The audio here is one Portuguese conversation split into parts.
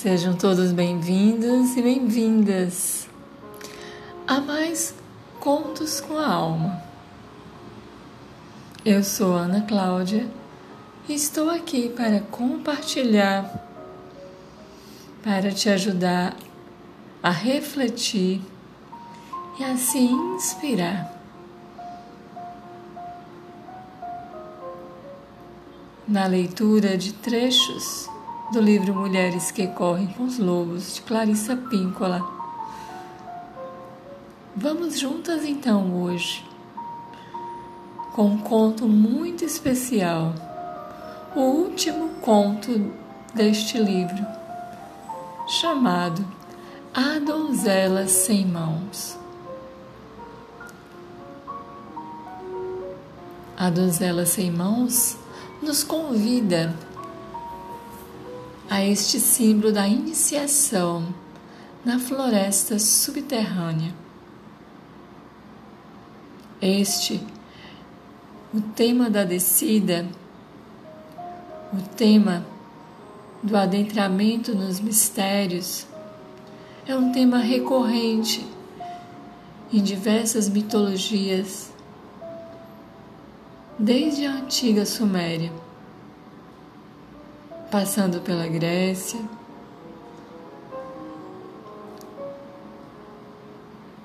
Sejam todos bem-vindos e bem-vindas a mais Contos com a Alma. Eu sou Ana Cláudia e estou aqui para compartilhar, para te ajudar a refletir e a se inspirar. Na leitura de trechos do livro Mulheres que Correm com os Lobos, de Clarissa Píncola. Vamos juntas então hoje com um conto muito especial, o último conto deste livro, chamado A Donzela Sem Mãos. A Donzela Sem Mãos nos convida a este símbolo da iniciação na floresta subterrânea. Este, o tema da descida, o tema do adentramento nos mistérios, é um tema recorrente em diversas mitologias, desde a antiga Suméria passando pela Grécia.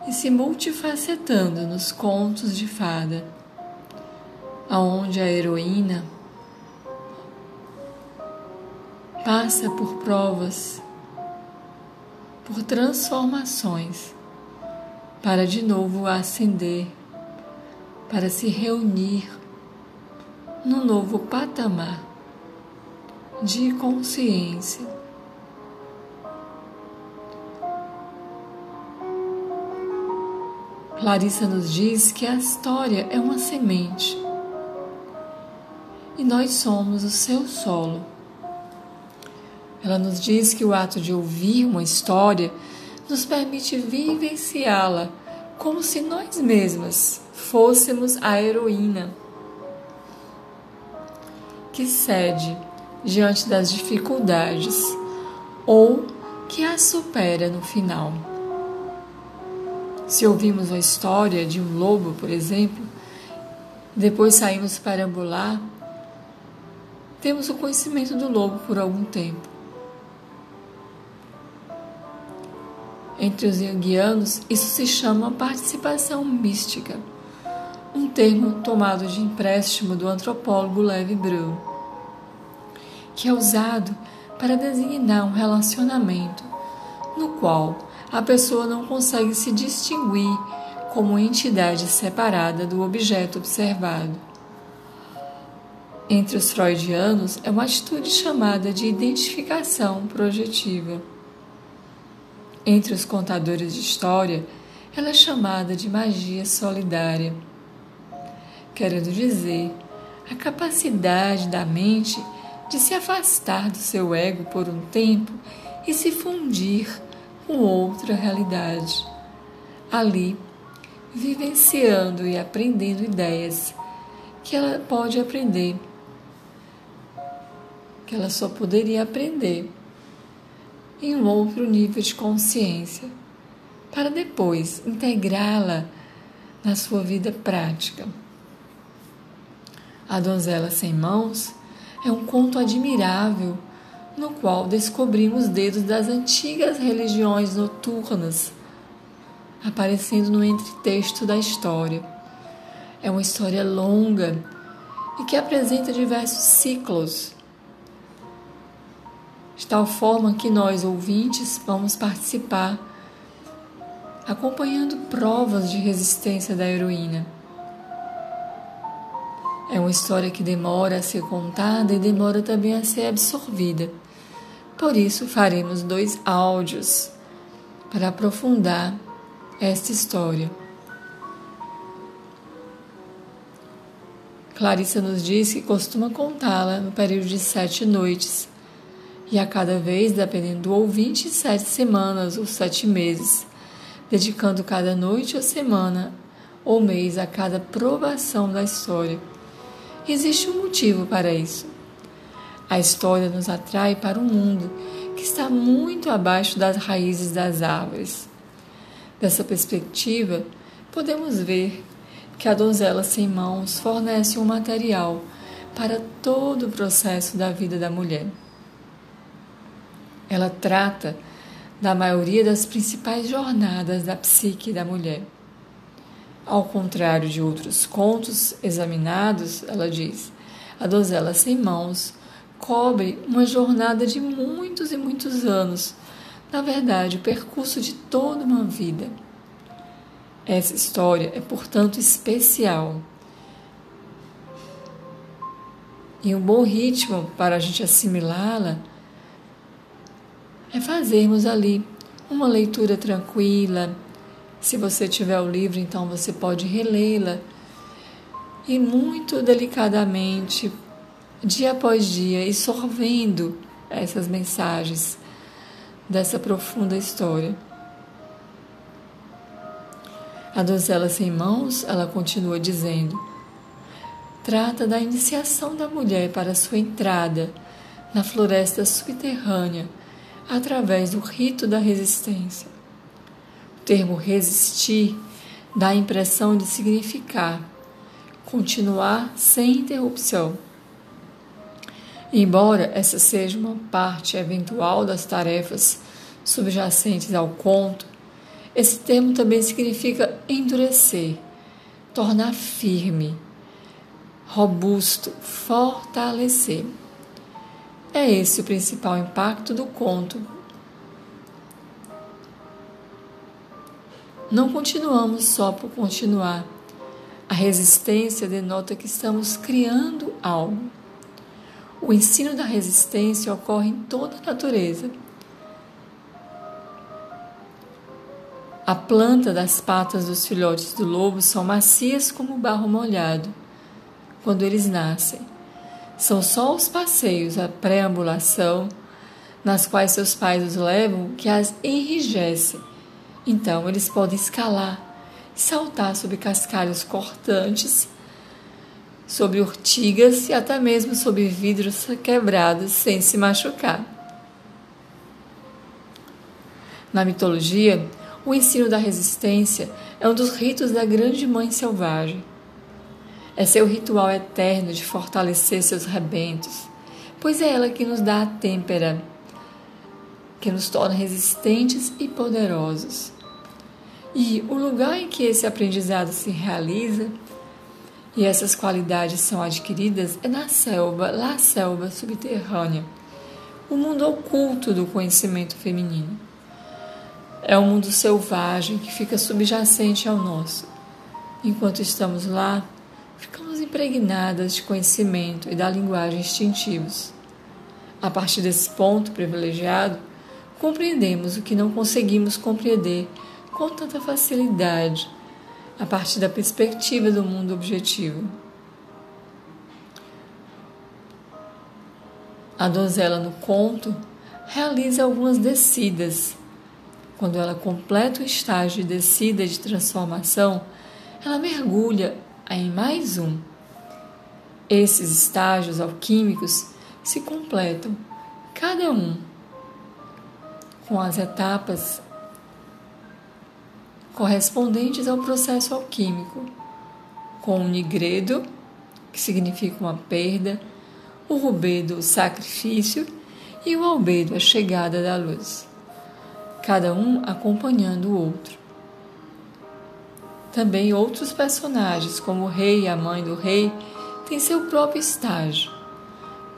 E se multifacetando nos contos de fada, aonde a heroína passa por provas, por transformações, para de novo ascender, para se reunir no novo patamar de consciência. Clarissa nos diz que a história é uma semente e nós somos o seu solo. Ela nos diz que o ato de ouvir uma história nos permite vivenciá-la como se nós mesmas fôssemos a heroína que cede diante das dificuldades ou que as supera no final. Se ouvimos a história de um lobo, por exemplo, depois saímos para ambular, temos o conhecimento do lobo por algum tempo. Entre os junguianos, isso se chama participação mística, um termo tomado de empréstimo do antropólogo Levi Breu que é usado para designar um relacionamento no qual a pessoa não consegue se distinguir como entidade separada do objeto observado. Entre os freudianos, é uma atitude chamada de identificação projetiva. Entre os contadores de história, ela é chamada de magia solidária. Querendo dizer, a capacidade da mente de se afastar do seu ego por um tempo e se fundir com outra realidade. Ali, vivenciando e aprendendo ideias que ela pode aprender, que ela só poderia aprender em um outro nível de consciência, para depois integrá-la na sua vida prática. A donzela sem mãos é um conto admirável no qual descobrimos dedos das antigas religiões noturnas aparecendo no entretexto da história. É uma história longa e que apresenta diversos ciclos, de tal forma que nós, ouvintes, vamos participar, acompanhando provas de resistência da heroína. É uma história que demora a ser contada e demora também a ser absorvida. Por isso, faremos dois áudios para aprofundar esta história. Clarissa nos diz que costuma contá-la no período de sete noites, e a cada vez, dependendo do ouvinte, sete semanas ou sete meses, dedicando cada noite ou semana ou mês a cada provação da história. Existe um motivo para isso. A história nos atrai para um mundo que está muito abaixo das raízes das árvores. Dessa perspectiva, podemos ver que a donzela sem mãos fornece um material para todo o processo da vida da mulher. Ela trata da maioria das principais jornadas da psique da mulher. Ao contrário de outros contos examinados, ela diz, a donzela sem mãos cobre uma jornada de muitos e muitos anos, na verdade, o percurso de toda uma vida. Essa história é, portanto, especial. E um bom ritmo para a gente assimilá-la é fazermos ali uma leitura tranquila. Se você tiver o livro, então você pode relê-la e muito delicadamente, dia após dia, e sorvendo essas mensagens dessa profunda história. A donzela sem mãos, ela continua dizendo, trata da iniciação da mulher para sua entrada na floresta subterrânea através do rito da resistência. Termo resistir dá a impressão de significar continuar sem interrupção. Embora essa seja uma parte eventual das tarefas subjacentes ao conto, esse termo também significa endurecer, tornar firme, robusto, fortalecer. É esse o principal impacto do conto. Não continuamos só por continuar. A resistência denota que estamos criando algo. O ensino da resistência ocorre em toda a natureza A planta das patas dos filhotes do lobo são macias como barro molhado quando eles nascem. São só os passeios, a preambulação, nas quais seus pais os levam, que as enrijecem. Então eles podem escalar, saltar sobre cascalhos cortantes, sobre urtigas e até mesmo sobre vidros quebrados sem se machucar. Na mitologia, o ensino da resistência é um dos ritos da grande mãe selvagem. É seu ritual eterno de fortalecer seus rebentos, pois é ela que nos dá a têmpera, que nos torna resistentes e poderosos. E o lugar em que esse aprendizado se realiza e essas qualidades são adquiridas é na selva, lá selva subterrânea, o mundo oculto do conhecimento feminino. É um mundo selvagem que fica subjacente ao nosso. Enquanto estamos lá, ficamos impregnadas de conhecimento e da linguagem instintivos. A partir desse ponto privilegiado, compreendemos o que não conseguimos compreender com tanta facilidade a partir da perspectiva do mundo objetivo. A donzela no conto realiza algumas descidas quando ela completa o estágio de descida de transformação, ela mergulha em mais um. Esses estágios alquímicos se completam, cada um com as etapas correspondentes ao processo alquímico, com o nigredo, que significa uma perda, o rubedo, o sacrifício, e o albedo, a chegada da luz cada um acompanhando o outro. Também outros personagens, como o rei e a mãe do rei, têm seu próprio estágio.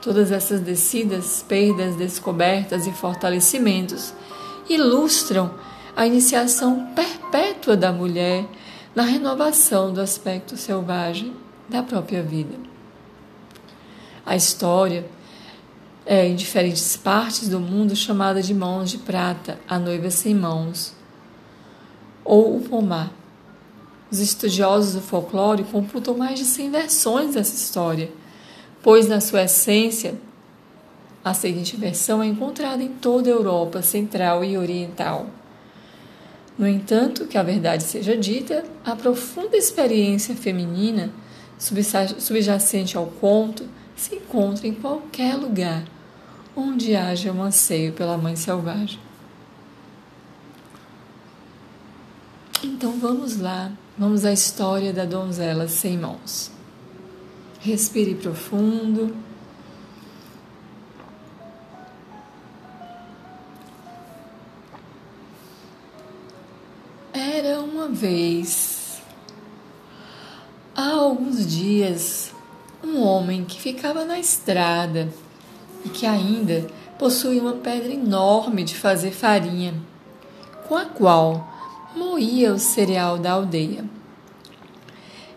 Todas essas descidas, perdas, descobertas e fortalecimentos ilustram a iniciação perpétua da mulher na renovação do aspecto selvagem da própria vida. A história é, em diferentes partes do mundo chamada de mãos de prata, a noiva sem mãos, ou o pomar. Os estudiosos do folclore computam mais de 100 versões dessa história, pois, na sua essência, a seguinte versão é encontrada em toda a Europa Central e Oriental. No entanto, que a verdade seja dita, a profunda experiência feminina subjacente ao conto se encontra em qualquer lugar onde haja um anseio pela mãe selvagem. Então vamos lá, vamos à história da donzela sem mãos. Respire profundo. Era uma vez, há alguns dias, um homem que ficava na estrada e que ainda possuía uma pedra enorme de fazer farinha, com a qual moía o cereal da aldeia.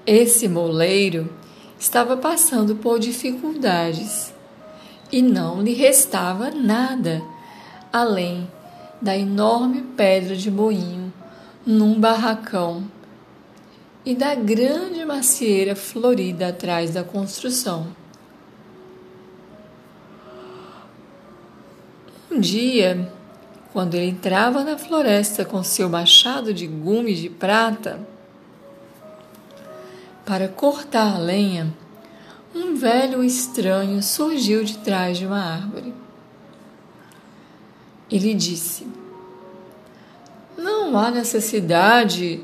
Esse moleiro estava passando por dificuldades e não lhe restava nada além da enorme pedra de moinho num barracão e da grande macieira florida atrás da construção. Um dia, quando ele entrava na floresta com seu machado de gume de prata para cortar lenha, um velho estranho surgiu de trás de uma árvore. Ele disse: Não há necessidade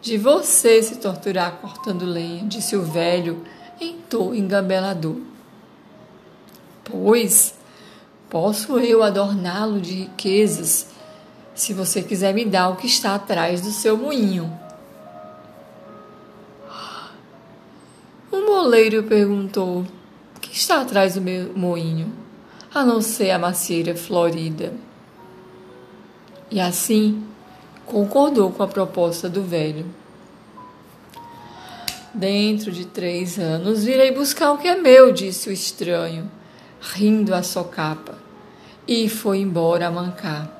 de você se torturar cortando lenha, disse o velho em tom engabelador. Pois Posso eu adorná-lo de riquezas, se você quiser me dar o que está atrás do seu moinho. O moleiro perguntou: O que está atrás do meu moinho, a não ser a macieira florida? E assim concordou com a proposta do velho. Dentro de três anos virei buscar o que é meu, disse o estranho rindo a socapa, e foi embora a mancar,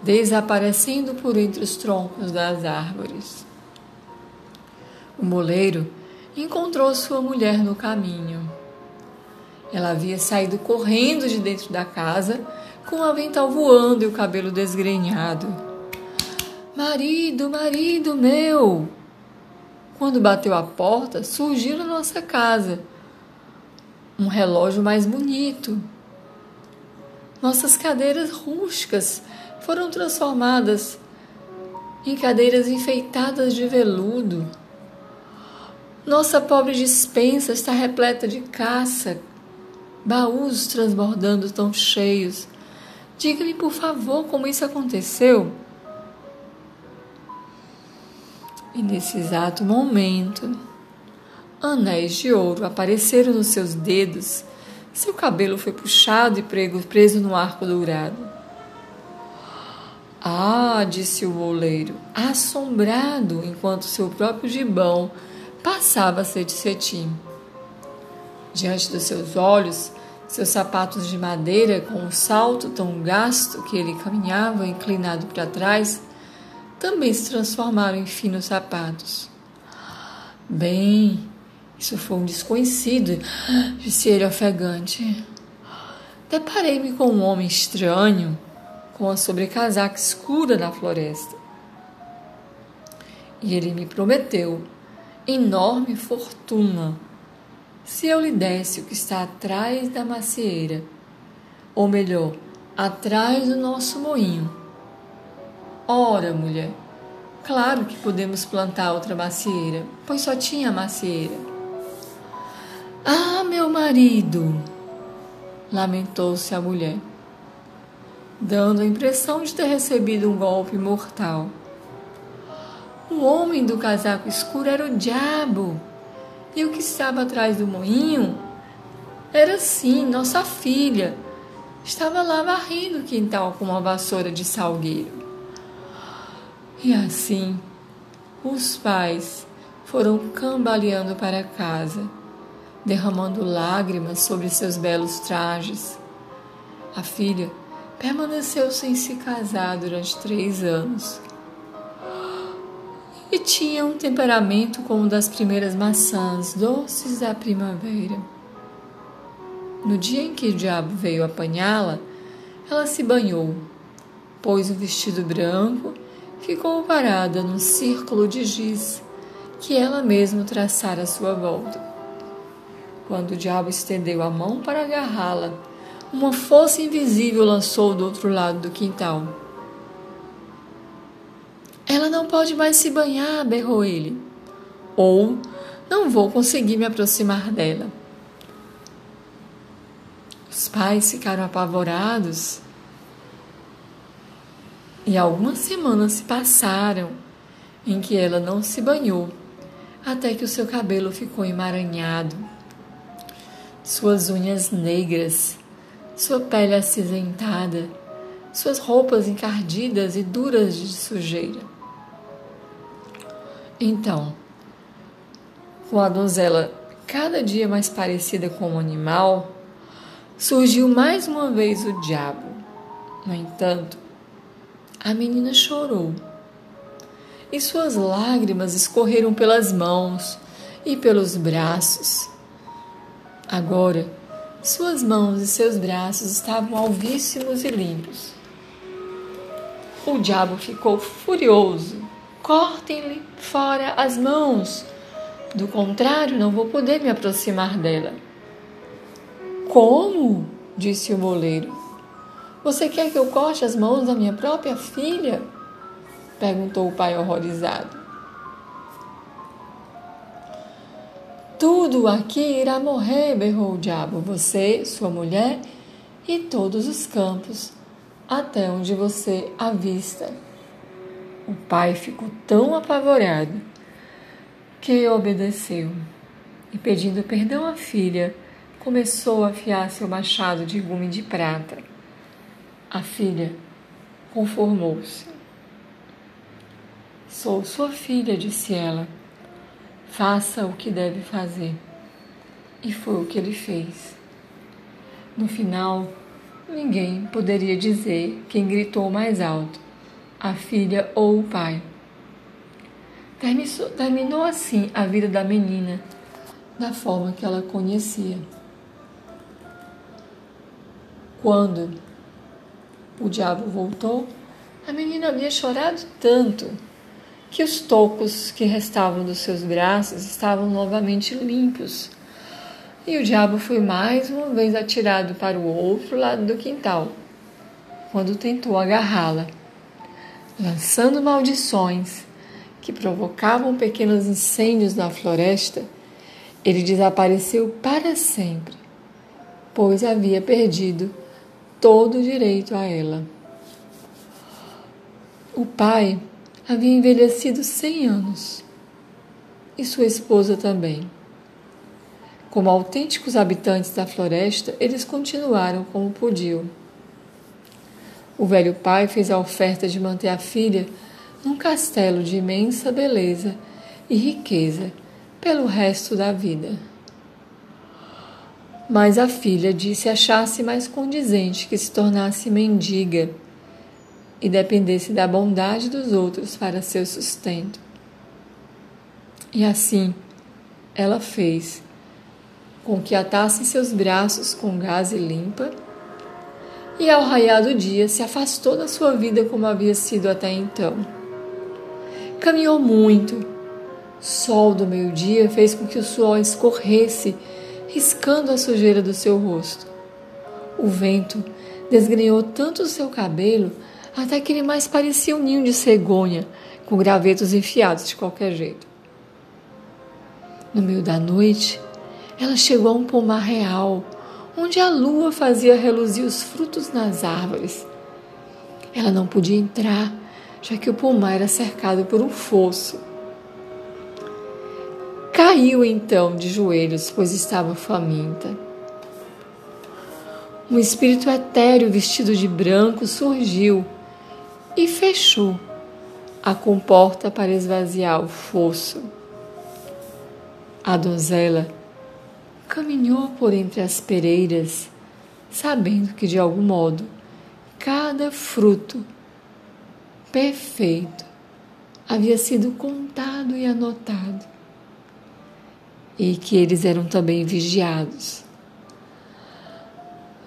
desaparecendo por entre os troncos das árvores. O moleiro encontrou sua mulher no caminho. Ela havia saído correndo de dentro da casa, com o avental voando e o cabelo desgrenhado. Marido, marido meu! Quando bateu a porta, surgiu na nossa casa um relógio mais bonito. Nossas cadeiras rústicas foram transformadas em cadeiras enfeitadas de veludo. Nossa pobre dispensa está repleta de caça, baús transbordando tão cheios. Diga-me, por favor, como isso aconteceu. E nesse exato momento, Anéis de ouro apareceram nos seus dedos. Seu cabelo foi puxado e prego preso no arco dourado. Ah, disse o oleiro, assombrado, enquanto seu próprio gibão passava a ser de cetim. Diante dos seus olhos, seus sapatos de madeira, com um salto tão gasto que ele caminhava inclinado para trás, também se transformaram em finos sapatos. Bem, isso foi um desconhecido, disse ele ofegante. Deparei-me com um homem estranho, com a sobrecasaca escura na floresta. E ele me prometeu enorme fortuna se eu lhe desse o que está atrás da macieira, ou melhor, atrás do nosso moinho. Ora, mulher, claro que podemos plantar outra macieira, pois só tinha macieira. Ah, meu marido! lamentou-se a mulher, dando a impressão de ter recebido um golpe mortal. O homem do casaco escuro era o diabo, e o que estava atrás do moinho era sim nossa filha. Estava lá varrendo o quintal com uma vassoura de salgueiro. E assim, os pais foram cambaleando para casa derramando lágrimas sobre seus belos trajes. A filha permaneceu sem se casar durante três anos e tinha um temperamento como o das primeiras maçãs doces da primavera. No dia em que o diabo veio apanhá-la, ela se banhou, pôs um vestido branco, ficou parada num círculo de giz que ela mesma traçara à sua volta. Quando o diabo estendeu a mão para agarrá-la, uma força invisível lançou do outro lado do quintal. Não pode mais se banhar, berrou ele. Ou não vou conseguir me aproximar dela. Os pais ficaram apavorados e algumas semanas se passaram em que ela não se banhou, até que o seu cabelo ficou emaranhado, suas unhas negras, sua pele acinzentada, suas roupas encardidas e duras de sujeira. Então, com a donzela cada dia mais parecida com um animal, surgiu mais uma vez o diabo. No entanto, a menina chorou e suas lágrimas escorreram pelas mãos e pelos braços. Agora, suas mãos e seus braços estavam alvíssimos e limpos. O diabo ficou furioso. Cortem-lhe fora as mãos. Do contrário, não vou poder me aproximar dela. Como? disse o moleiro. Você quer que eu corte as mãos da minha própria filha? perguntou o pai horrorizado. Tudo aqui irá morrer, berrou o diabo. Você, sua mulher e todos os campos, até onde você avista. O pai ficou tão apavorado que obedeceu e, pedindo perdão à filha, começou a afiar seu machado de gume de prata. A filha conformou-se. Sou sua filha, disse ela. Faça o que deve fazer. E foi o que ele fez. No final, ninguém poderia dizer quem gritou mais alto, a filha ou o pai. Terminou assim a vida da menina, da forma que ela conhecia. Quando o diabo voltou, a menina havia chorado tanto que os tocos que restavam dos seus braços estavam novamente limpos. E o diabo foi mais uma vez atirado para o outro lado do quintal, quando tentou agarrá-la, lançando maldições que provocavam pequenos incêndios na floresta. Ele desapareceu para sempre, pois havia perdido todo o direito a ela. O pai havia envelhecido cem anos e sua esposa também. Como autênticos habitantes da floresta, eles continuaram como podiam. O velho pai fez a oferta de manter a filha num castelo de imensa beleza e riqueza pelo resto da vida. Mas a filha disse achar-se mais condizente que se tornasse mendiga e dependesse da bondade dos outros para seu sustento. E assim ela fez com que atasse seus braços com gaze limpa e ao raiar do dia se afastou da sua vida como havia sido até então. Caminhou muito. Sol do meio-dia fez com que o suor escorresse, riscando a sujeira do seu rosto. O vento desgrenhou tanto o seu cabelo até que ele mais parecia um ninho de cegonha, com gravetos enfiados de qualquer jeito. No meio da noite, ela chegou a um pomar real, onde a lua fazia reluzir os frutos nas árvores. Ela não podia entrar, já que o pomar era cercado por um fosso. Caiu então de joelhos, pois estava faminta. Um espírito etéreo vestido de branco surgiu e fechou a comporta para esvaziar o fosso. A donzela caminhou por entre as pereiras, sabendo que de algum modo cada fruto perfeito havia sido contado e anotado, e que eles eram também vigiados.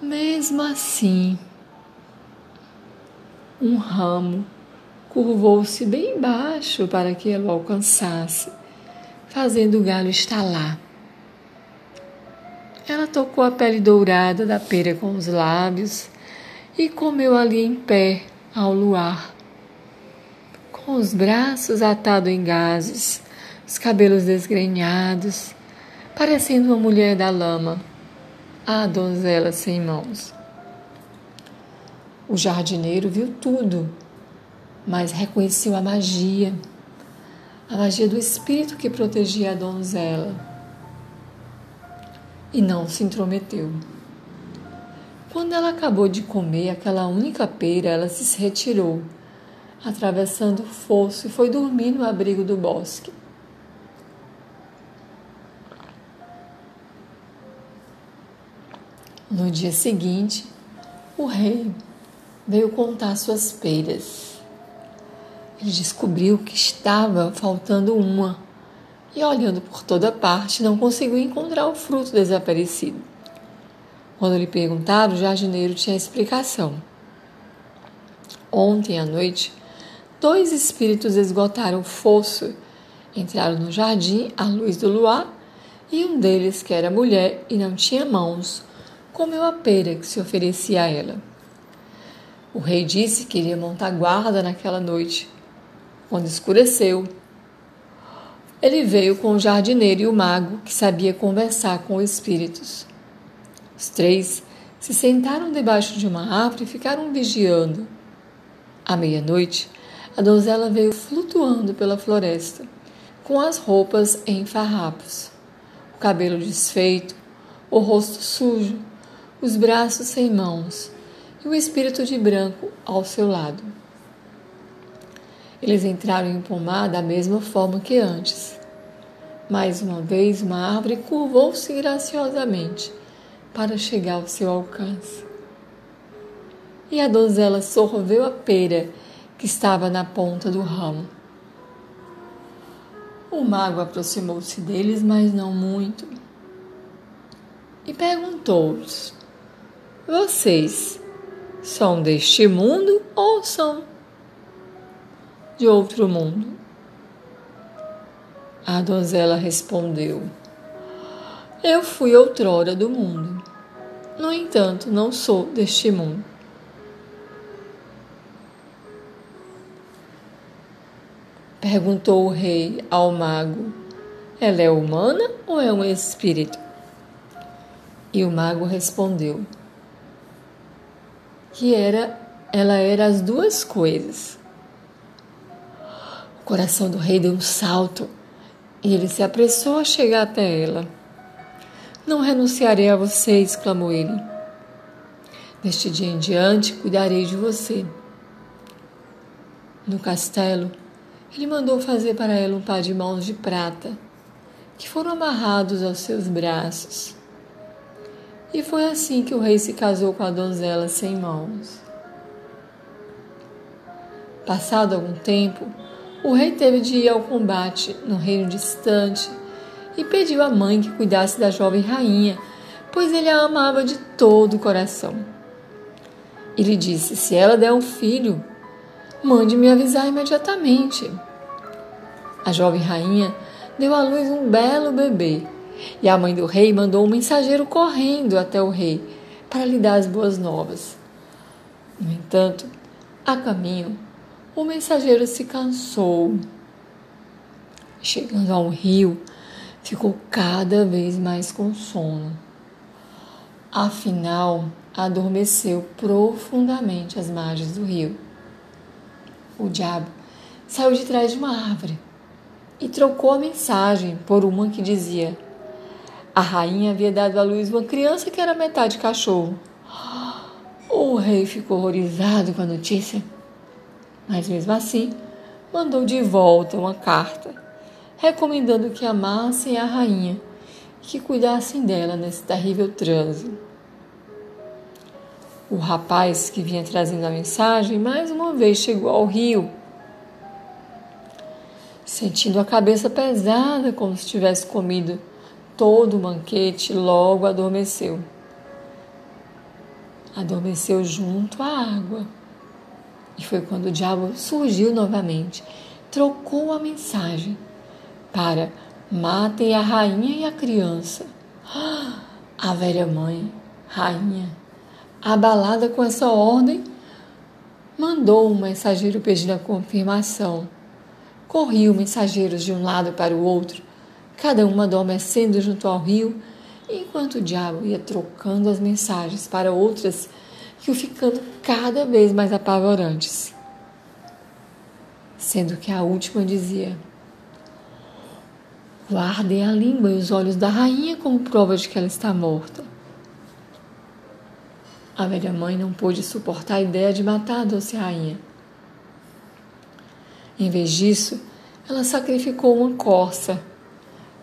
Mesmo assim, um ramo curvou-se bem baixo para que ela o alcançasse, fazendo o galho estalar. Ela tocou a pele dourada da pera com os lábios e comeu ali em pé ao luar, com os braços atados em gases, os cabelos desgrenhados, parecendo uma mulher da lama, a donzela sem mãos. O jardineiro viu tudo, mas reconheceu a magia, a magia do espírito que protegia a donzela, e não se intrometeu. Quando ela acabou de comer aquela única pera, ela se retirou, atravessando o fosso e foi dormir no abrigo do bosque. No dia seguinte, o rei veio contar suas peras. Ele descobriu que estava faltando uma e, olhando por toda parte, não conseguiu encontrar o fruto desaparecido. Quando lhe perguntaram, o jardineiro tinha explicação. Ontem à noite, dois espíritos esgotaram o fosso, entraram no jardim à luz do luar e um deles, que era mulher e não tinha mãos, comeu a pera que se oferecia a ela. O rei disse que iria montar guarda naquela noite. Quando escureceu, ele veio com o jardineiro e o mago, que sabia conversar com os espíritos. Os três se sentaram debaixo de uma árvore e ficaram vigiando. À meia-noite, a donzela veio flutuando pela floresta, com as roupas em farrapos, o cabelo desfeito, o rosto sujo, os braços sem mãos e o espírito de branco ao seu lado. Eles entraram em pomar da mesma forma que antes. Mais uma vez, uma árvore curvou-se graciosamente para chegar ao seu alcance. E a donzela sorveu a pera que estava na ponta do ramo. O mago aproximou-se deles, mas não muito, e perguntou-os: Vocês são deste mundo ou são de outro mundo? A donzela respondeu: Eu fui outrora do mundo. No entanto, não sou deste mundo. Perguntou o rei ao mago: Ela é humana ou é um espírito? E o mago respondeu: que era ela era as duas coisas. O coração do rei deu um salto e ele se apressou a chegar até ela. Não renunciarei a você, exclamou ele. Deste dia em diante cuidarei de você. No castelo, ele mandou fazer para ela um par de mãos de prata, que foram amarrados aos seus braços. E foi assim que o rei se casou com a donzela sem mãos. Passado algum tempo, o rei teve de ir ao combate no reino distante e pediu à mãe que cuidasse da jovem rainha, pois ele a amava de todo o coração. E lhe disse: Se ela der um filho, mande-me avisar imediatamente. A jovem rainha deu à luz um belo bebê e a mãe do rei mandou um mensageiro correndo até o rei para lhe dar as boas novas. No entanto, a caminho, o mensageiro se cansou. Chegando a um rio, ficou cada vez mais com sono. Afinal, adormeceu profundamente às margens do rio. O diabo saiu de trás de uma árvore e trocou a mensagem por uma que dizia: a rainha havia dado à luz uma criança que era metade cachorro. O rei ficou horrorizado com a notícia, mas mesmo assim mandou de volta uma carta, recomendando que amassem a rainha e que cuidassem dela nesse terrível transe. O rapaz que vinha trazendo a mensagem mais uma vez chegou ao rio, sentindo a cabeça pesada como se tivesse comido todo o banquete, logo adormeceu. Adormeceu junto à água. E foi quando o diabo surgiu novamente, trocou a mensagem para matem a rainha e a criança. A velha mãe, rainha, abalada com essa ordem, mandou um mensageiro pedindo a confirmação. Corriam mensageiros de um lado para o outro, cada um adormecendo junto ao rio, enquanto o diabo ia trocando as mensagens para outras que o ficando cada vez mais apavorantes. Sendo que a última dizia: Guardem a língua e os olhos da rainha como prova de que ela está morta. A velha mãe não pôde suportar a ideia de matar a doce rainha. Em vez disso, ela sacrificou uma corça,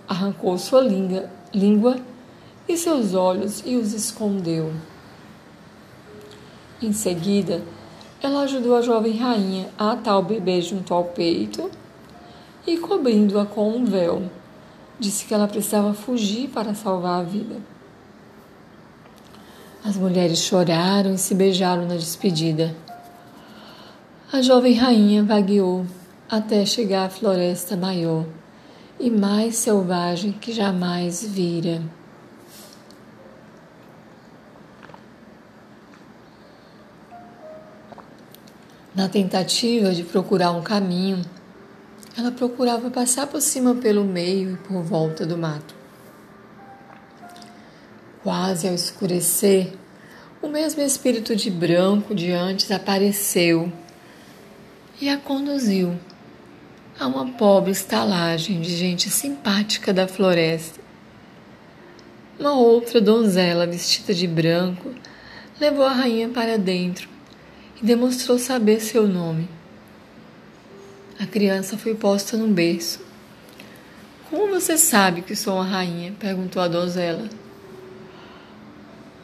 arrancou sua língua, língua e seus olhos e os escondeu. Em seguida, ela ajudou a jovem rainha a atar o bebê junto ao peito e, cobrindo-a com um véu, disse que ela precisava fugir para salvar a vida. As mulheres choraram e se beijaram na despedida. A jovem rainha vagueou até chegar à floresta maior e mais selvagem que jamais vira. Na tentativa de procurar um caminho, ela procurava passar por cima pelo meio e por volta do mato. Quase ao escurecer, o mesmo espírito de branco de antes apareceu e a conduziu a uma pobre estalagem de gente simpática da floresta. Uma outra donzela vestida de branco levou a rainha para dentro e demonstrou saber seu nome. A criança foi posta no berço. Como você sabe que sou uma rainha? perguntou a donzela.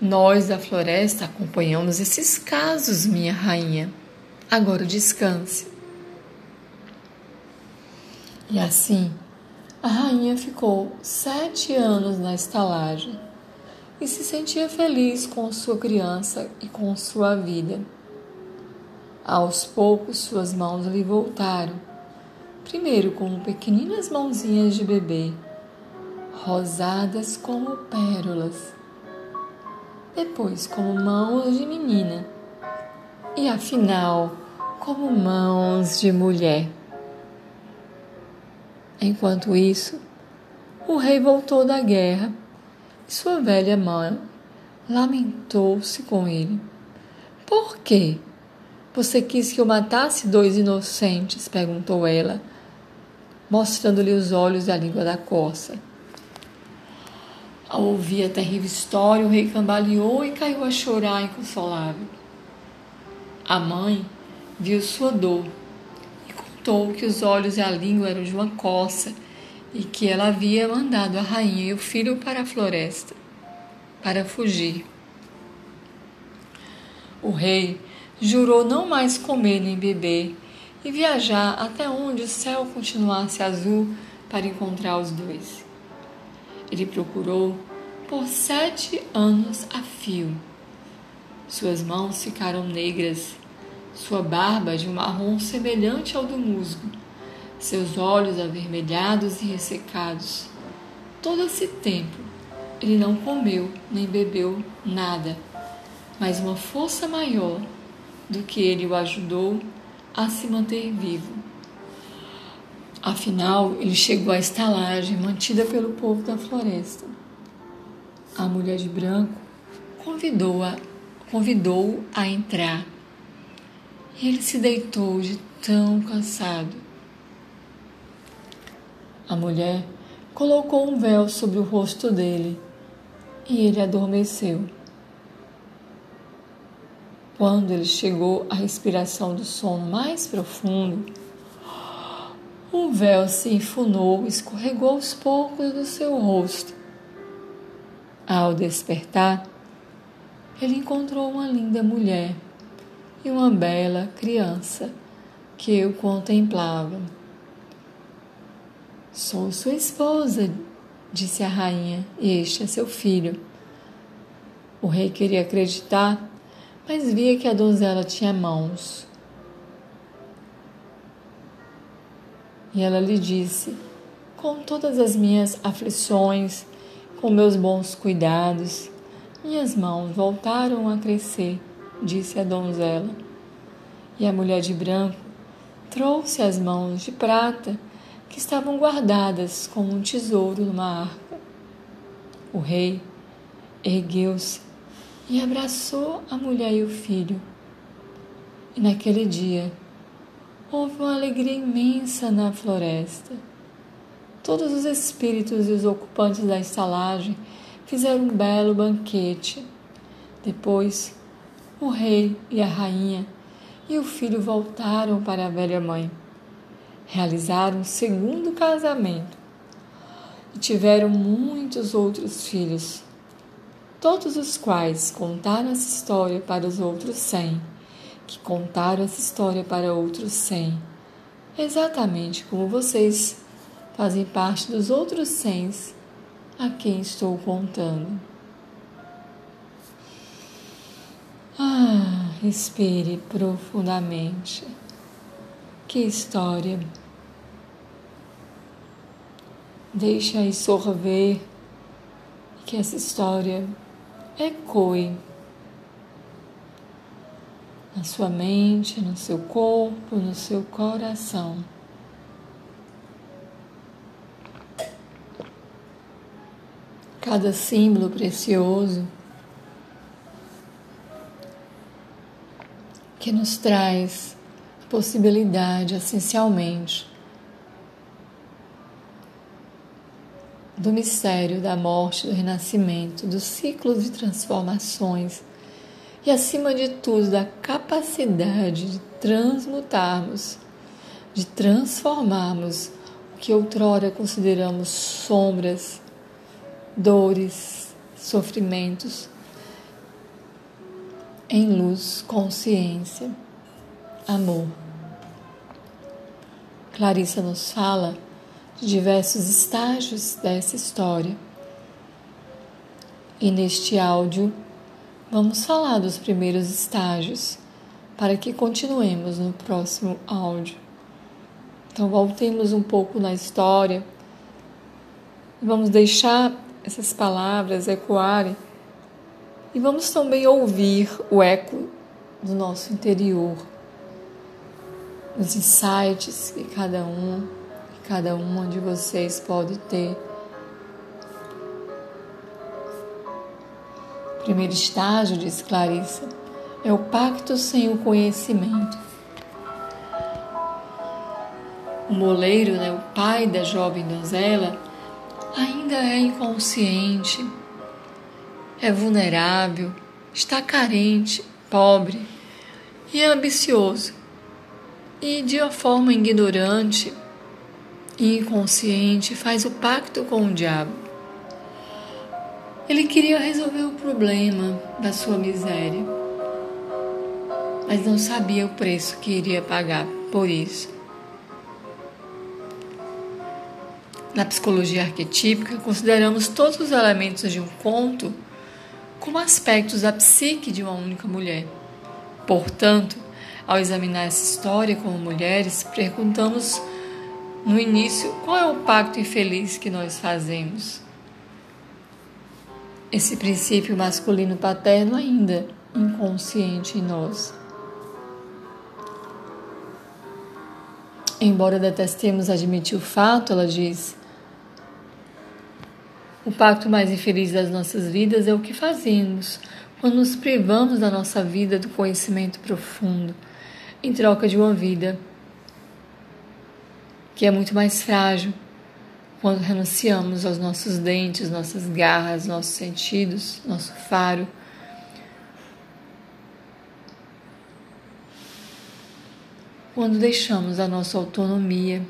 Nós da floresta acompanhamos esses casos, minha rainha. Agora descanse. E assim, a rainha ficou sete anos na estalagem e se sentia feliz com sua criança e com sua vida. Aos poucos, suas mãos lhe voltaram, primeiro como pequeninas mãozinhas de bebê, rosadas como pérolas, depois como mãos de menina e afinal como mãos de mulher. Enquanto isso, o rei voltou da guerra e sua velha mãe lamentou-se com ele. Por quê? Você quis que eu matasse dois inocentes? perguntou ela, mostrando-lhe os olhos e a língua da corça. Ao ouvir a terrível história, o rei cambaleou e caiu a chorar inconsolável. A mãe viu sua dor e contou que os olhos e a língua eram de uma coça e que ela havia mandado a rainha e o filho para a floresta para fugir. O rei jurou não mais comer nem beber e viajar até onde o céu continuasse azul para encontrar os dois. Ele procurou por sete anos a fio. Suas mãos ficaram negras, sua barba de um marrom semelhante ao do musgo, seus olhos avermelhados e ressecados. Todo esse tempo ele não comeu nem bebeu nada, mas uma força maior do que ele o ajudou a se manter vivo. Afinal, ele chegou à estalagem mantida pelo povo da floresta. A mulher de branco convidou-a convidou a entrar. Ele se deitou de tão cansado. A mulher colocou um véu sobre o rosto dele e ele adormeceu. Quando ele chegou à respiração do sono mais profundo, o véu se enfunou e escorregou aos poucos do seu rosto. Ao despertar, ele encontrou uma linda mulher e uma bela criança que o contemplava. Sou sua esposa, disse a rainha, e este é seu filho. O rei queria acreditar mas via que a donzela tinha mãos. E ela lhe disse: Com todas as minhas aflições, Com meus bons cuidados, minhas mãos voltaram a crescer, disse a donzela. E a mulher de branco trouxe as mãos de prata que estavam guardadas como um tesouro numa arca. O rei ergueu-se e abraçou a mulher e o filho. E naquele dia houve uma alegria imensa na floresta. Todos os espíritos e os ocupantes da estalagem fizeram um belo banquete. Depois, o rei e a rainha e o filho voltaram para a velha mãe. Realizaram um segundo casamento e tiveram muitos outros filhos, todos os quais contaram essa história para os outros cem, que contaram essa história para outros cem, exatamente como vocês fazem parte dos outros cens a quem estou contando. Ah, respire profundamente. Que história. Deixe aí sorver que essa história ecoe na sua mente, no seu corpo, no seu coração. cada símbolo precioso que nos traz a possibilidade, essencialmente, do mistério da morte, do renascimento, dos ciclos de transformações e, acima de tudo, da capacidade de transmutarmos, de transformarmos o que outrora consideramos sombras dores, sofrimentos, em luz, consciência, amor. Clarissa nos fala de diversos estágios dessa história. E neste áudio vamos falar dos primeiros estágios para que continuemos no próximo áudio. Então voltemos um pouco na história. Vamos deixar essas palavras ecoarem e vamos também ouvir o eco do nosso interior, os insights que cada um, cada uma de vocês pode ter. Primeiro estágio, diz Clarissa, é o pacto sem o conhecimento. O moleiro, né, o pai da jovem donzela, ainda é inconsciente, é vulnerável, está carente, pobre e ambicioso. E de uma forma ignorante inconsciente faz o pacto com o diabo. Ele queria resolver o problema da sua miséria, mas não sabia o preço que iria pagar por isso. Na psicologia arquetípica, consideramos todos os elementos de um conto como aspectos da psique de uma única mulher. Portanto, ao examinar essa história como mulheres, perguntamos no início qual é o pacto infeliz que nós fazemos. Esse princípio masculino paterno ainda inconsciente em nós. Embora detestemos admitir o fato, ela diz, o pacto mais infeliz das nossas vidas é o que fazemos quando nos privamos da nossa vida do conhecimento profundo em troca de uma vida que é muito mais frágil quando renunciamos aos nossos dentes, nossas garras, nossos sentidos, nosso faro. Quando deixamos a nossa autonomia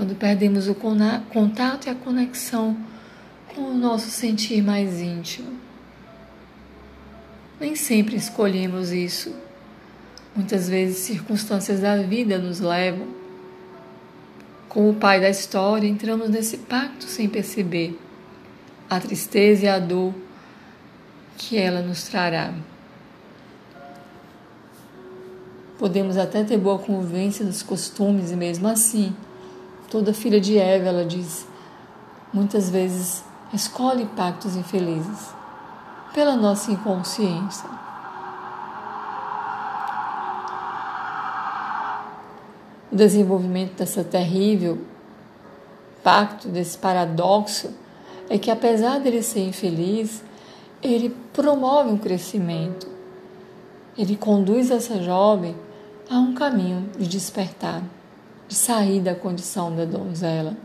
quando perdemos o contato e a conexão com o nosso sentir mais íntimo. Nem sempre escolhemos isso. Muitas vezes circunstâncias da vida nos levam. Como o pai da história, entramos nesse pacto sem perceber a tristeza e a dor que ela nos trará. Podemos até ter boa convivência nos costumes e mesmo assim Toda filha de Eva, ela diz, muitas vezes escolhe pactos infelizes pela nossa inconsciência. O desenvolvimento dessa terrível pacto, desse paradoxo, é que apesar dele ser infeliz, ele promove um crescimento. Ele conduz essa jovem a um caminho de despertar, de sair da condição da donzela.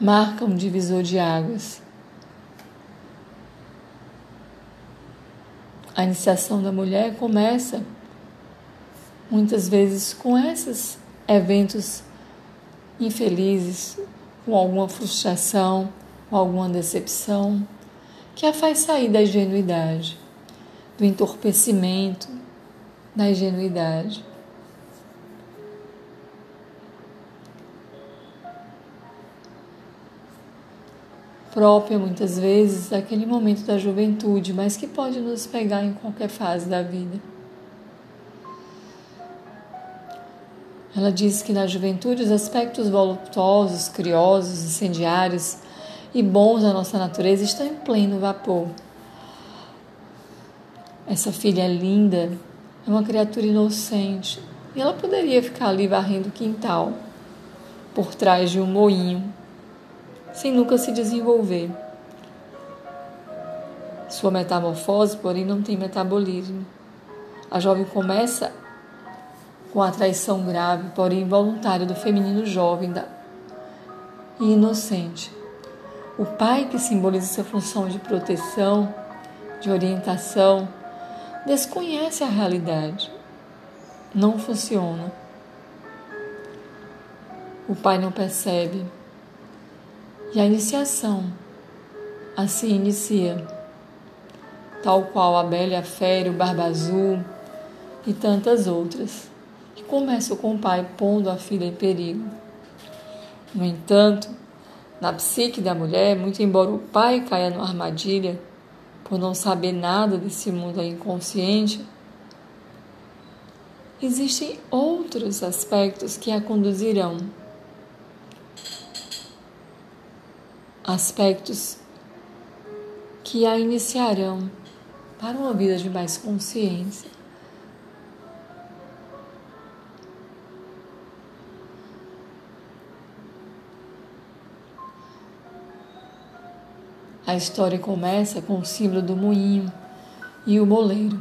Marca um divisor de águas. A iniciação da mulher começa muitas vezes com esses eventos infelizes, com alguma frustração, com alguma decepção, que a faz sair da ingenuidade, do entorpecimento, da ingenuidade. Própria muitas vezes daquele momento da juventude, mas que pode nos pegar em qualquer fase da vida. Ela diz que na juventude os aspectos voluptuosos, criosos, incendiários e bons da nossa natureza estão em pleno vapor. Essa filha linda, é uma criatura inocente, e ela poderia ficar ali varrendo o quintal, por trás de um moinho, sem nunca se desenvolver. Sua metamorfose, porém, não tem metabolismo. A jovem começa com a traição grave, porém involuntária do feminino jovem da... e inocente. O pai, que simboliza essa função de proteção, de orientação, desconhece a realidade. Não funciona. O pai não percebe. E a iniciação assim inicia, tal qual a Bela Fera, o Barba Azul e tantas outras que começa com o pai pondo a filha em perigo. No entanto, na psique da mulher, muito embora o pai caia numa armadilha por não saber nada desse mundo inconsciente, existem outros aspectos que a conduzirão. Aspectos que a iniciarão para uma vida de mais consciência. A história começa com o símbolo do moinho e o moleiro.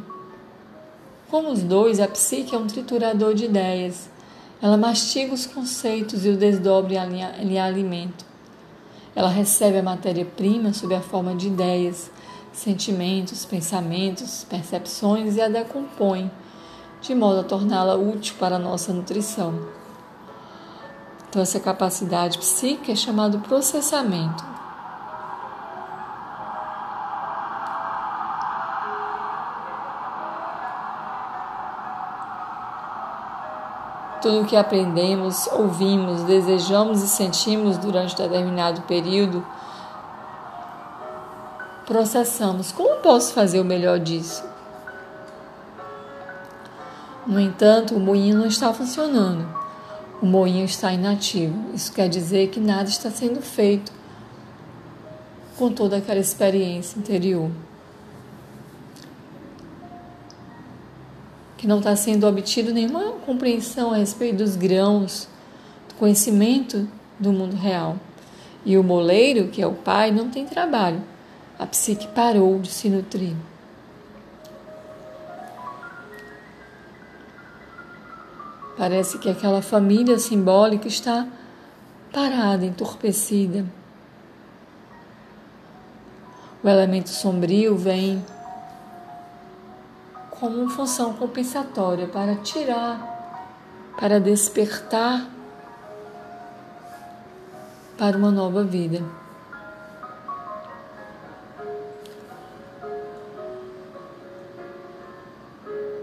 Como os dois, a psique é um triturador de ideias. Ela mastiga os conceitos e o desdobra em alimento. Ela recebe a matéria-prima sob a forma de ideias, sentimentos, pensamentos, percepções e a decompõe, de modo a torná-la útil para a nossa nutrição. Então, essa capacidade psíquica é chamada processamento. Tudo o que aprendemos, ouvimos, desejamos e sentimos durante determinado período, processamos. Como posso fazer o melhor disso? No entanto, o moinho não está funcionando. O moinho está inativo. Isso quer dizer que nada está sendo feito com toda aquela experiência interior. Que não está sendo obtido nenhuma compreensão a respeito dos grãos, do conhecimento do mundo real. E o moleiro, que é o pai, não tem trabalho. A psique parou de se nutrir. Parece que aquela família simbólica está parada, entorpecida. O elemento sombrio vem como função compensatória para tirar, para despertar para uma nova vida.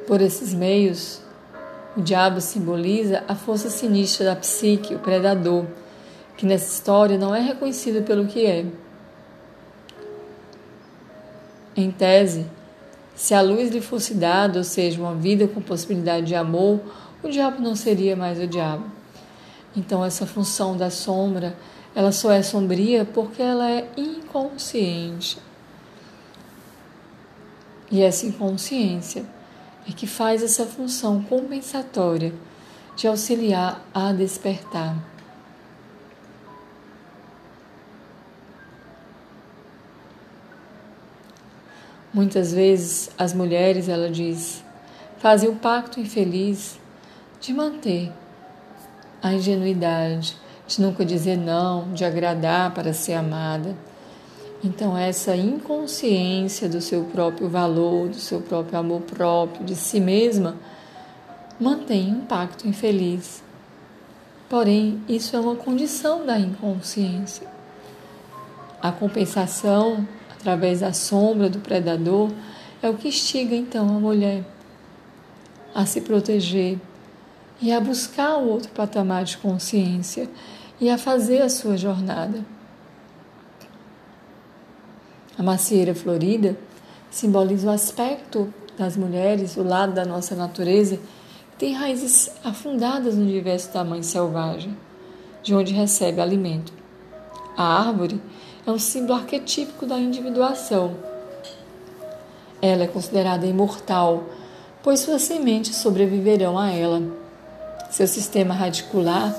Por esses meios, o diabo simboliza a força sinistra da psique, o predador, que nessa história não é reconhecido pelo que é. Em tese, se a luz lhe fosse dada, ou seja, uma vida com possibilidade de amor, o diabo não seria mais o diabo. Então essa função da sombra, ela só é sombria porque ela é inconsciente. E essa inconsciência é que faz essa função compensatória de auxiliar a despertar. Muitas vezes as mulheres, ela diz, fazem o pacto infeliz de manter a ingenuidade, de nunca dizer não, de agradar para ser amada. Então, essa inconsciência do seu próprio valor, do seu próprio amor próprio, de si mesma, mantém um pacto infeliz. Porém, isso é uma condição da inconsciência. A compensação através da sombra do predador, é o que instiga então a mulher a se proteger e a buscar o outro patamar de consciência e a fazer a sua jornada. A macieira florida simboliza o aspecto das mulheres, o lado da nossa natureza, que tem raízes afundadas no universo da mãe selvagem, de onde recebe alimento. A árvore é um símbolo arquetípico da individuação. Ela é considerada imortal, pois suas sementes sobreviverão a ela. Seu sistema radicular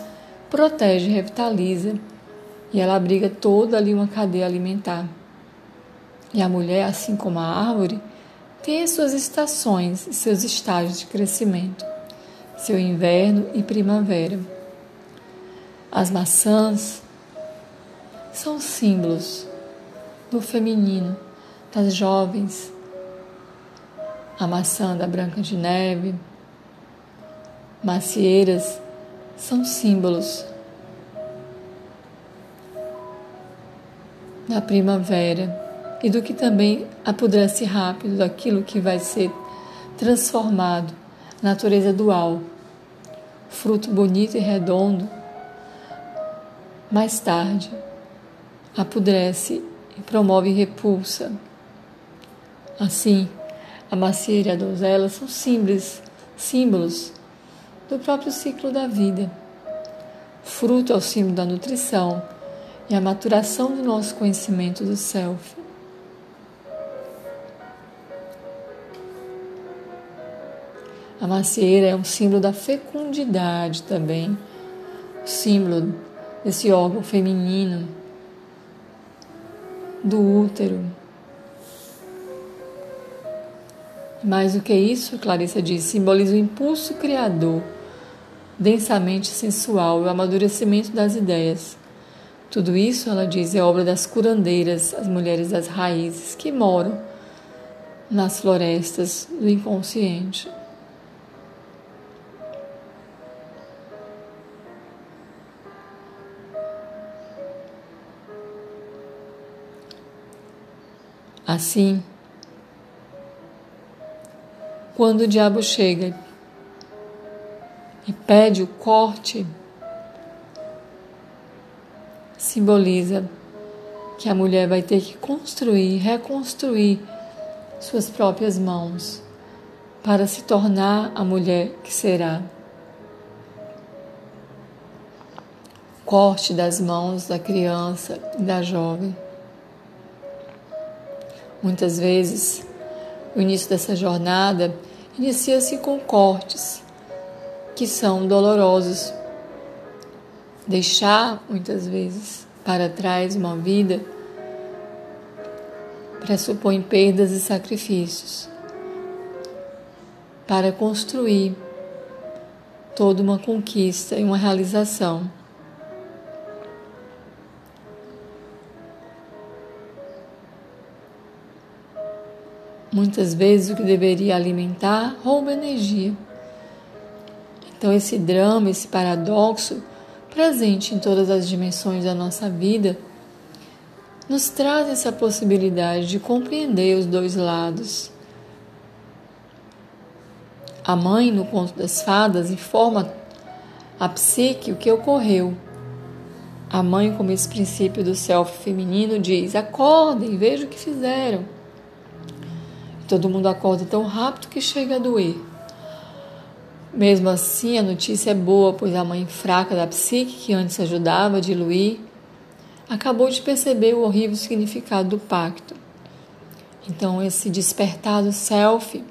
protege e revitaliza, e ela abriga toda ali uma cadeia alimentar. E a mulher, assim como a árvore, tem as suas estações e seus estágios de crescimento, seu inverno e primavera. As maçãs são símbolos do feminino, das jovens. A maçã da Branca de Neve, macieiras são símbolos da primavera e do que também apodrece rápido, daquilo que vai ser transformado, natureza dual, fruto bonito e redondo, mais tarde apodrece e promove repulsa. Assim, a macieira e a donzela são símbolos, símbolos do próprio ciclo da vida. Fruto é o símbolo da nutrição e a maturação do nosso conhecimento do self. A macieira é um símbolo da fecundidade também, símbolo desse órgão feminino do útero. Mais do que isso, Clarissa diz, simboliza o impulso criador, densamente sensual, o amadurecimento das ideias. Tudo isso, ela diz, é obra das curandeiras, as mulheres das raízes que moram nas florestas do inconsciente. Assim, quando o diabo chega e pede o corte, simboliza que a mulher vai ter que construir, reconstruir suas próprias mãos para se tornar a mulher que será. Corte das mãos da criança e da jovem. Muitas vezes, o início dessa jornada inicia-se com cortes que são dolorosos. Deixar, muitas vezes, para trás uma vida pressupõe perdas e sacrifícios para construir toda uma conquista e uma realização. Muitas vezes o que deveria alimentar rouba energia. Então, esse drama, esse paradoxo, presente em todas as dimensões da nossa vida, nos traz essa possibilidade de compreender os dois lados. A mãe, no conto das fadas, informa a psique o que ocorreu. A mãe, como esse princípio do self feminino, diz: acordem, vejam o que fizeram. Todo mundo acorda tão rápido que chega a doer. Mesmo assim, a notícia é boa, pois a mãe fraca da psique, que antes ajudava a diluir, acabou de perceber o horrível significado do pacto. Então, esse despertar do self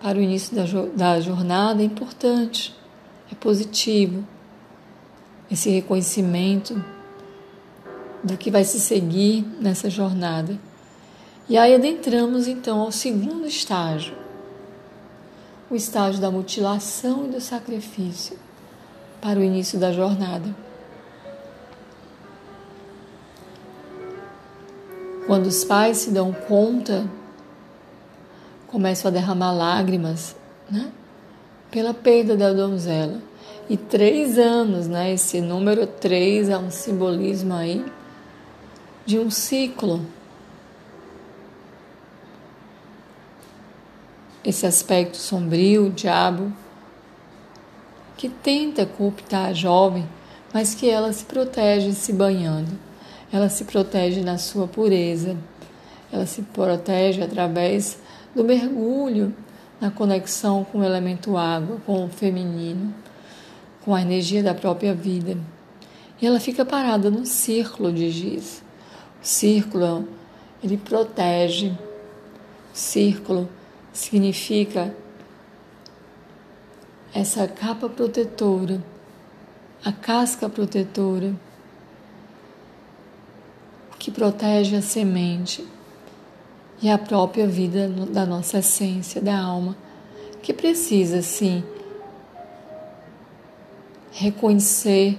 para o início da, da jornada é importante, é positivo. Esse reconhecimento do que vai se seguir nessa jornada. E aí adentramos então ao segundo estágio, o estágio da mutilação e do sacrifício para o início da jornada. Quando os pais se dão conta, começam a derramar lágrimas, né? Pela perda da donzela. E três anos, né? Esse número três é um simbolismo aí de um ciclo. Esse aspecto sombrio, o diabo, que tenta cooptar a jovem, mas que ela se protege se banhando. Ela se protege na sua pureza. Ela se protege através do mergulho na conexão com o elemento água, com o feminino, com a energia da própria vida. E ela fica parada num círculo de giz círculo, ele protege. Círculo significa essa capa protetora, a casca protetora que protege a semente e a própria vida da nossa essência, da alma, que precisa sim reconhecer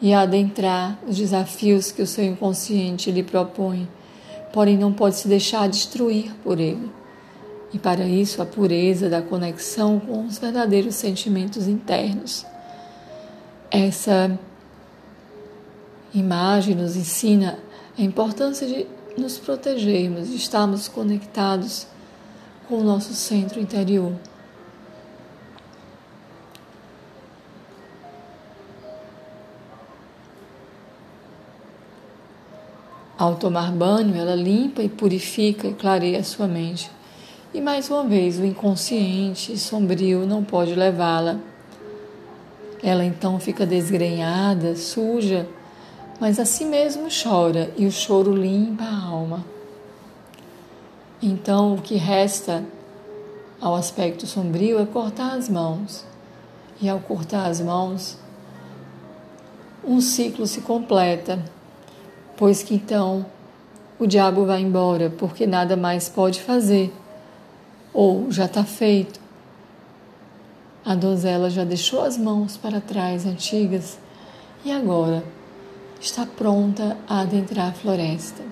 e adentrar os desafios que o seu inconsciente lhe propõe, porém não pode se deixar destruir por ele. E para isso, a pureza da conexão com os verdadeiros sentimentos internos. Essa imagem nos ensina a importância de nos protegermos, de estarmos conectados com o nosso centro interior. Ao tomar banho, ela limpa e purifica e clareia a sua mente. E mais uma vez, o inconsciente sombrio não pode levá-la. Ela então fica desgrenhada, suja, mas a si mesmo chora e o choro limpa a alma. Então, o que resta ao aspecto sombrio é cortar as mãos. E ao cortar as mãos, um ciclo se completa pois que então o diabo vai embora, porque nada mais pode fazer, ou já está feito. A donzela já deixou as mãos para trás antigas e agora está pronta a adentrar a floresta.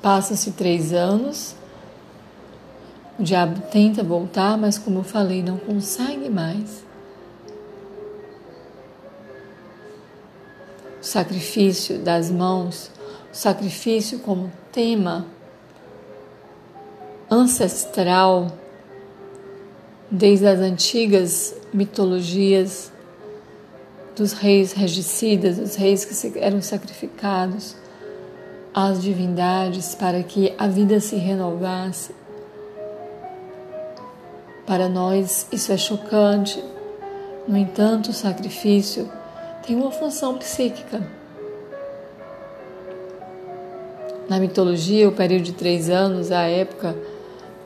Passam-se três anos o diabo tenta voltar, mas como eu falei, não consegue mais. O sacrifício das mãos, o sacrifício como tema ancestral desde as antigas mitologias dos reis regicidas, dos reis que eram sacrificados às divindades para que a vida se renovasse para nós isso é chocante. No entanto, o sacrifício tem uma função psíquica. Na mitologia, o período de três anos, a época,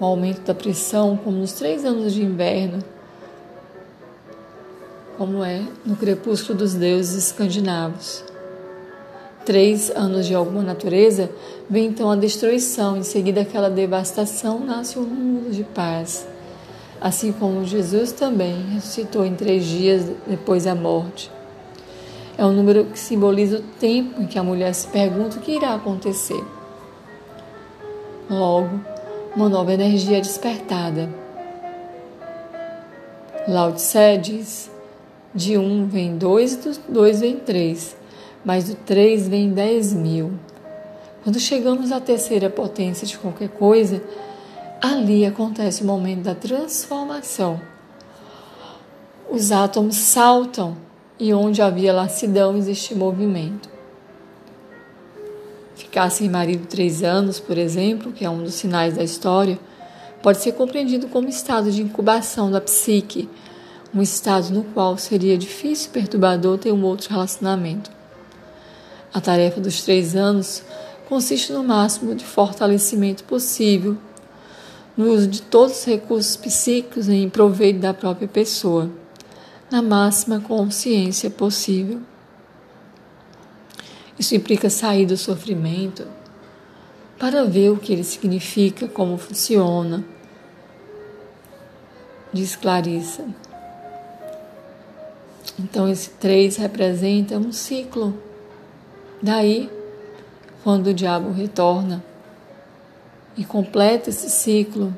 o aumento da pressão, como nos três anos de inverno, como é no crepúsculo dos deuses escandinavos. Três anos de alguma natureza, vem então a destruição, em seguida aquela devastação, nasce um mundo de paz assim como Jesus também ressuscitou em três dias depois da morte. É um número que simboliza o tempo em que a mulher se pergunta o que irá acontecer. Logo, uma nova energia é despertada. Lao Tse diz: de um vem dois, do dois vem três, mas do três vem dez mil. Quando chegamos à terceira potência de qualquer coisa, ali acontece o momento da transformação. Os átomos saltam e onde havia lassidão existe movimento. Ficar sem marido três anos, por exemplo, que é um dos sinais da história, pode ser compreendido como estado de incubação da psique, um estado no qual seria difícil e perturbador ter um outro relacionamento. A tarefa dos três anos consiste no máximo de fortalecimento possível, no uso de todos os recursos psíquicos em proveito da própria pessoa, na máxima consciência possível. Isso implica sair do sofrimento para ver o que ele significa, como funciona, diz Clarissa. Então, esse três representa um ciclo. Daí, quando o diabo retorna e completa esse ciclo,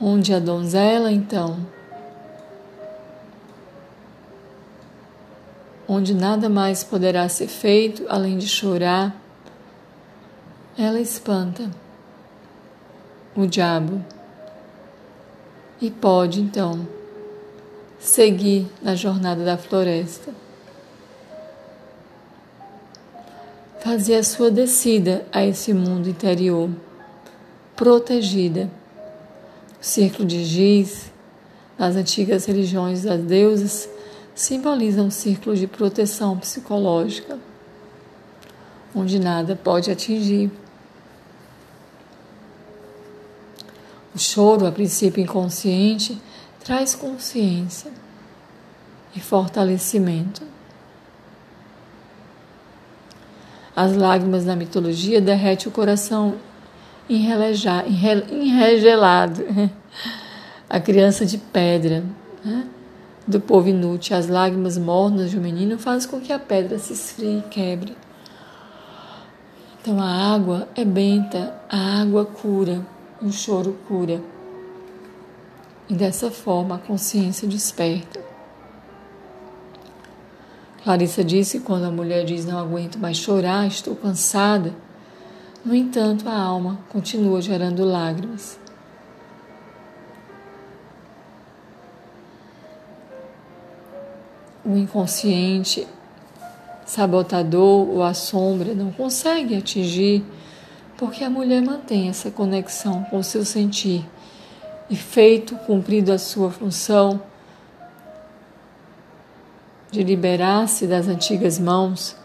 onde a donzela, então, onde nada mais poderá ser feito além de chorar, ela espanta o diabo e pode então seguir na jornada da floresta. fazer a sua descida a esse mundo interior, protegida. O círculo de giz, nas antigas religiões das deusas, simboliza um círculo de proteção psicológica, onde nada pode atingir. O choro, a princípio inconsciente, traz consciência e fortalecimento. As lágrimas da mitologia derrete o coração enregelado. A criança de pedra né? Do povo inútil, as lágrimas mornas de um menino fazem com que a pedra se esfrie e quebre. Então a água é benta, a água cura, o choro cura. E dessa forma a consciência desperta. Clarissa disse quando a mulher diz não aguento mais chorar, estou cansada. No entanto, a alma continua gerando lágrimas. O inconsciente, sabotador ou a sombra não consegue atingir porque a mulher mantém essa conexão com o seu sentir e feito cumprido a sua função de liberar-se das antigas mãos,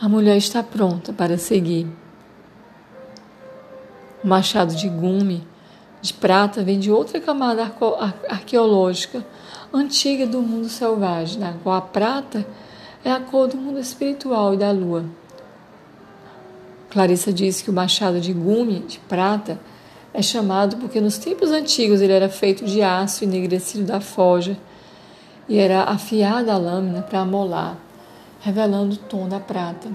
a mulher está pronta para seguir. O machado de gume de prata vem de outra camada arqueológica antiga do mundo selvagem, na qual a prata é a cor do mundo espiritual e da lua. Clarissa diz que o machado de gume de prata é chamado porque nos tempos antigos ele era feito de aço enegrecido da forja e era afiada a lâmina para amolar, revelando o tom da prata.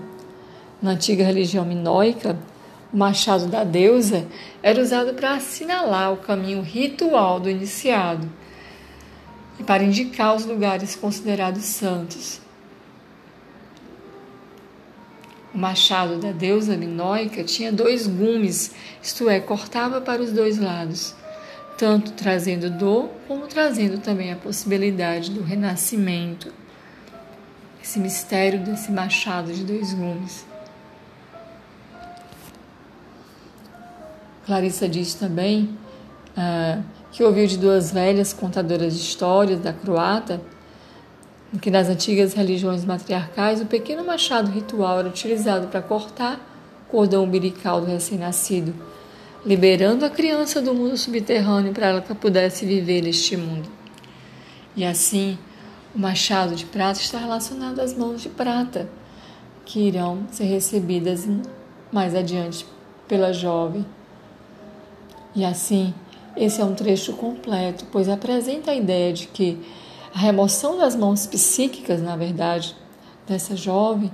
Na antiga religião minoica, o machado da deusa era usado para assinalar o caminho ritual do iniciado e para indicar os lugares considerados santos. O machado da deusa minoica tinha dois gumes, isto é, cortava para os dois lados tanto trazendo dor como trazendo também a possibilidade do renascimento, esse mistério desse machado de dois gumes. Clarissa diz também ah, que ouviu de duas velhas contadoras de histórias da croata que nas antigas religiões matriarcais o pequeno machado ritual era utilizado para cortar o cordão umbilical do recém-nascido liberando a criança do mundo subterrâneo para ela que pudesse viver neste mundo. E assim, o machado de prata está relacionado às mãos de prata, que irão ser recebidas mais adiante pela jovem. E assim, esse é um trecho completo, pois apresenta a ideia de que a remoção das mãos psíquicas, na verdade, dessa jovem,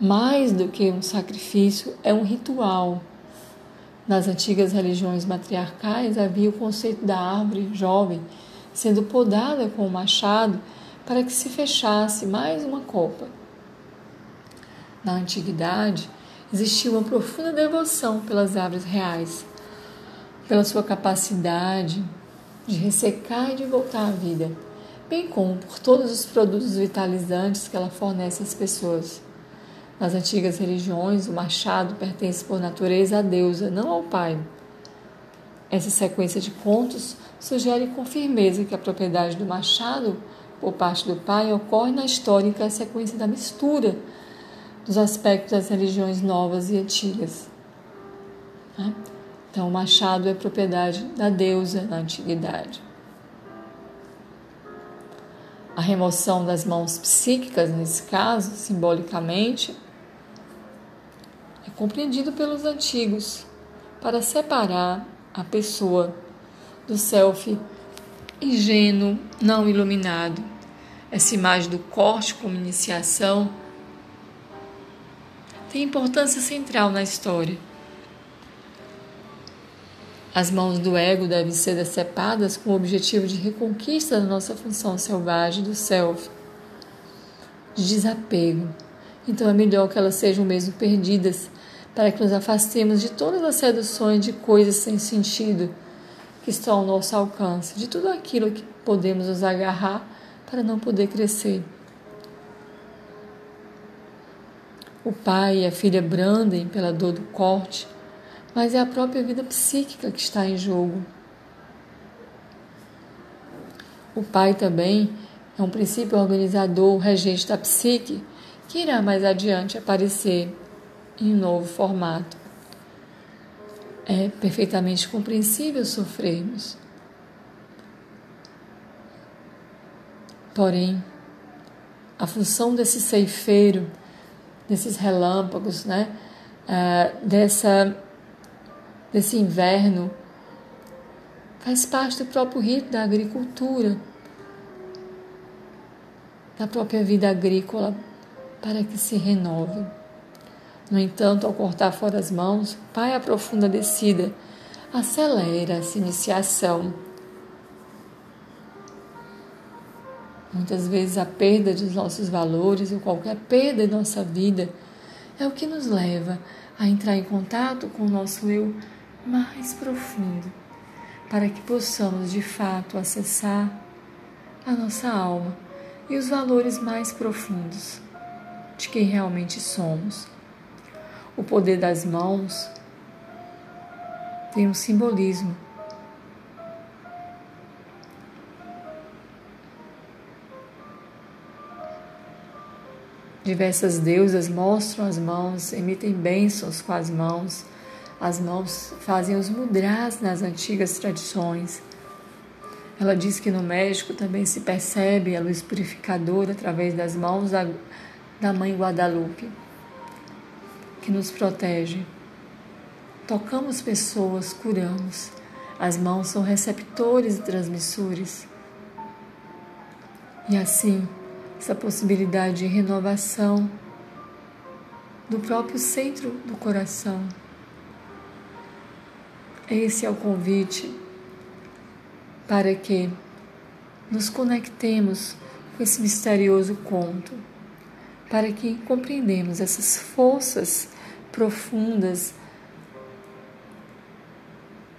mais do que um sacrifício, é um ritual nas antigas religiões matriarcais havia o conceito da árvore jovem sendo podada com o machado para que se fechasse mais uma copa. Na antiguidade, existia uma profunda devoção pelas árvores reais, pela sua capacidade de ressecar e de voltar à vida, bem como por todos os produtos vitalizantes que ela fornece às pessoas. Nas antigas religiões, o machado pertence por natureza à deusa, não ao pai. Essa sequência de contos sugere com firmeza que a propriedade do machado por parte do pai ocorre na histórica sequência da mistura dos aspectos das religiões novas e antigas. Né? Então, o machado é propriedade da deusa na antiguidade. A remoção das mãos psíquicas, nesse caso, simbolicamente, é compreendido pelos antigos para separar a pessoa do self ingênuo, não iluminado. Essa imagem do corte como iniciação tem importância central na história. As mãos do ego devem ser decepadas com o objetivo de reconquista da nossa função selvagem do self, de desapego. Então é melhor que elas sejam mesmo perdidas, para que nos afastemos de todas as seduções de coisas sem sentido que estão ao nosso alcance, de tudo aquilo que podemos nos agarrar para não poder crescer. O pai e a filha brandem pela dor do corte, mas é a própria vida psíquica que está em jogo. O pai também é um princípio organizador, regente da psique, que irá mais adiante aparecer em um novo formato. É perfeitamente compreensível sofrermos. Porém, a função desse ceifeiro, desses relâmpagos, né, uh, dessa, desse inverno, faz parte do próprio rito da agricultura, da própria vida agrícola, para que se renove. No entanto, ao cortar fora as mãos, Pai a descida, acelera essa iniciação. Muitas vezes a perda dos nossos valores ou qualquer perda em nossa vida é o que nos leva a entrar em contato com o nosso eu mais profundo, para que possamos de fato acessar a nossa alma e os valores mais profundos de quem realmente somos. O poder das mãos tem um simbolismo. Diversas deusas mostram as mãos, emitem bênçãos com as mãos. As mãos fazem os mudras nas antigas tradições. Ela diz que no México também se percebe a luz purificadora através das mãos da, da Mãe Guadalupe que nos protege. Tocamos pessoas, curamos. As mãos são receptores e transmissores. E assim, essa possibilidade de renovação do próprio centro do coração. Esse é o convite para que nos conectemos com esse misterioso conto para que compreendemos essas forças profundas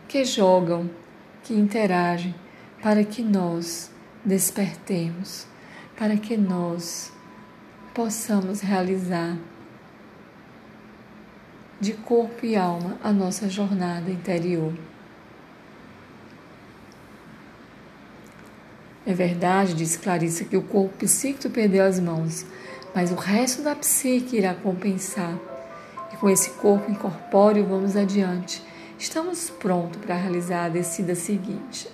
que jogam, que interagem, para que nós despertemos, para que nós possamos realizar de corpo e alma a nossa jornada interior. É verdade, diz Clarissa, que o corpo psíquico perdeu as mãos, mas o resto da psique irá compensar. E com esse corpo incorpóreo vamos adiante. Estamos prontos para realizar a descida seguinte.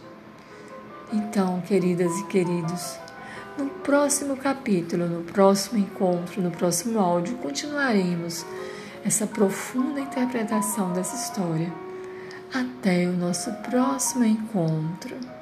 Então, queridas e queridos, no próximo capítulo, no próximo encontro, no próximo áudio, continuaremos essa profunda interpretação dessa história. Até o nosso próximo encontro.